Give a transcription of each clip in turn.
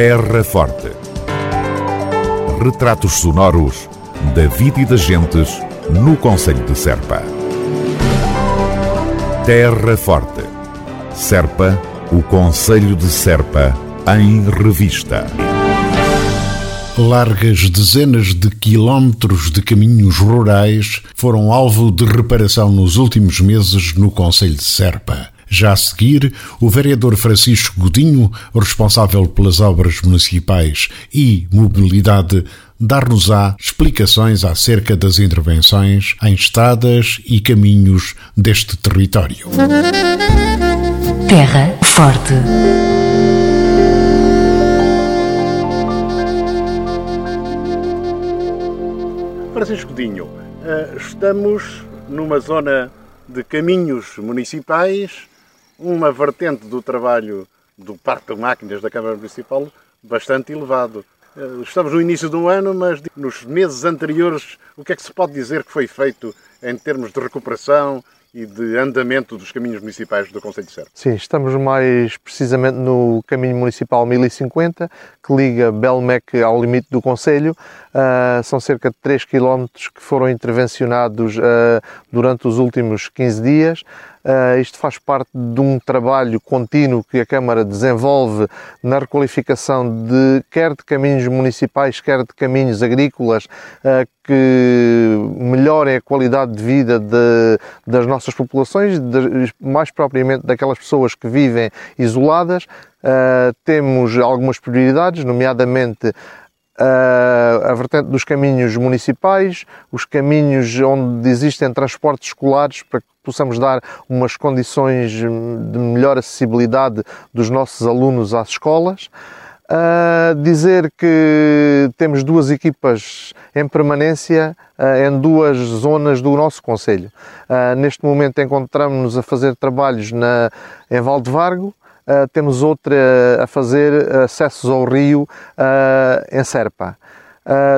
Terra Forte. Retratos sonoros da vida e das gentes no Conselho de Serpa. Terra Forte. Serpa, o Conselho de Serpa, em revista. Largas dezenas de quilómetros de caminhos rurais foram alvo de reparação nos últimos meses no Conselho de Serpa. Já a seguir, o vereador Francisco Godinho, responsável pelas obras municipais e mobilidade, dar-nos-á explicações acerca das intervenções em estradas e caminhos deste território. Terra Forte. Francisco Dinho, eh, estamos numa zona de caminhos municipais, uma vertente do trabalho do Parque de Máquinas da Câmara Municipal bastante elevado. Eh, estamos no início do ano, mas nos meses anteriores, o que é que se pode dizer que foi feito em termos de recuperação e de andamento dos caminhos municipais do Conselho de Serpa? Sim, estamos mais precisamente no caminho municipal 1050, que liga Belmec ao limite do Conselho. Uh, são cerca de 3 km que foram intervencionados uh, durante os últimos 15 dias. Uh, isto faz parte de um trabalho contínuo que a Câmara desenvolve na requalificação de quer de caminhos municipais, quer de caminhos agrícolas, que melhorem a qualidade de vida de, das nossas populações, de, mais propriamente daquelas pessoas que vivem isoladas. Uh, temos algumas prioridades, nomeadamente a vertente dos caminhos municipais, os caminhos onde existem transportes escolares para que possamos dar umas condições de melhor acessibilidade dos nossos alunos às escolas. Uh, dizer que temos duas equipas em permanência uh, em duas zonas do nosso Conselho. Uh, neste momento encontramos-nos a fazer trabalhos na, em Valdevargo, temos outra a fazer acessos ao rio em Serpa.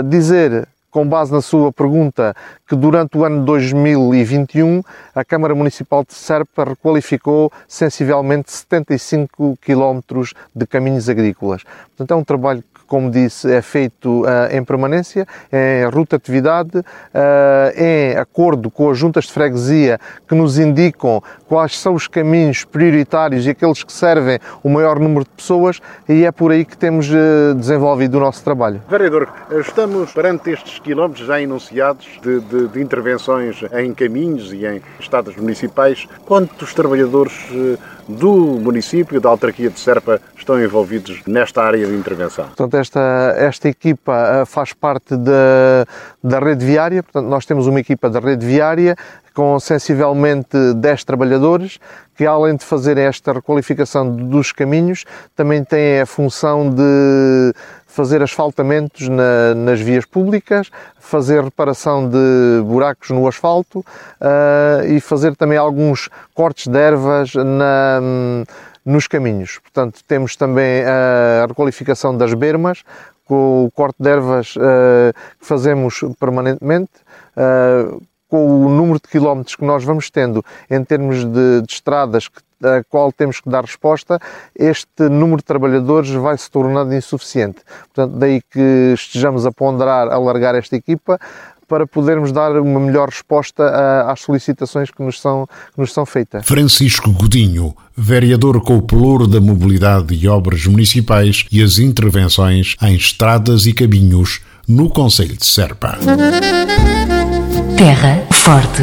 dizer com base na sua pergunta, que durante o ano 2021 a Câmara Municipal de Serpa requalificou sensivelmente 75 quilómetros de caminhos agrícolas. Portanto, é um trabalho como disse, é feito uh, em permanência, em rotatividade, uh, em acordo com as juntas de freguesia que nos indicam quais são os caminhos prioritários e aqueles que servem o maior número de pessoas e é por aí que temos uh, desenvolvido o nosso trabalho. Vereador, estamos perante estes quilómetros já enunciados de, de, de intervenções em caminhos e em estados municipais. Quantos trabalhadores do município, da autarquia de Serpa, estão envolvidos nesta área de intervenção? Portanto, esta, esta equipa eh, faz parte da, da rede viária, portanto, nós temos uma equipa da rede viária com sensivelmente 10 trabalhadores que, além de fazer esta requalificação dos caminhos, também têm a função de fazer asfaltamentos na, nas vias públicas, fazer reparação de buracos no asfalto uh, e fazer também alguns cortes de ervas na, nos caminhos. Portanto, temos também a requalificação das bermas, com o corte de ervas uh, que fazemos permanentemente. Uh, com o número de quilómetros que nós vamos tendo em termos de, de estradas que a qual temos que dar resposta, este número de trabalhadores vai se tornando insuficiente. Portanto, daí que estejamos a ponderar alargar esta equipa para podermos dar uma melhor resposta às solicitações que nos são, que nos são feitas. Francisco Godinho, vereador com o pelouro da mobilidade e obras municipais e as intervenções em estradas e caminhos no Conselho de Serpa. Terra Forte.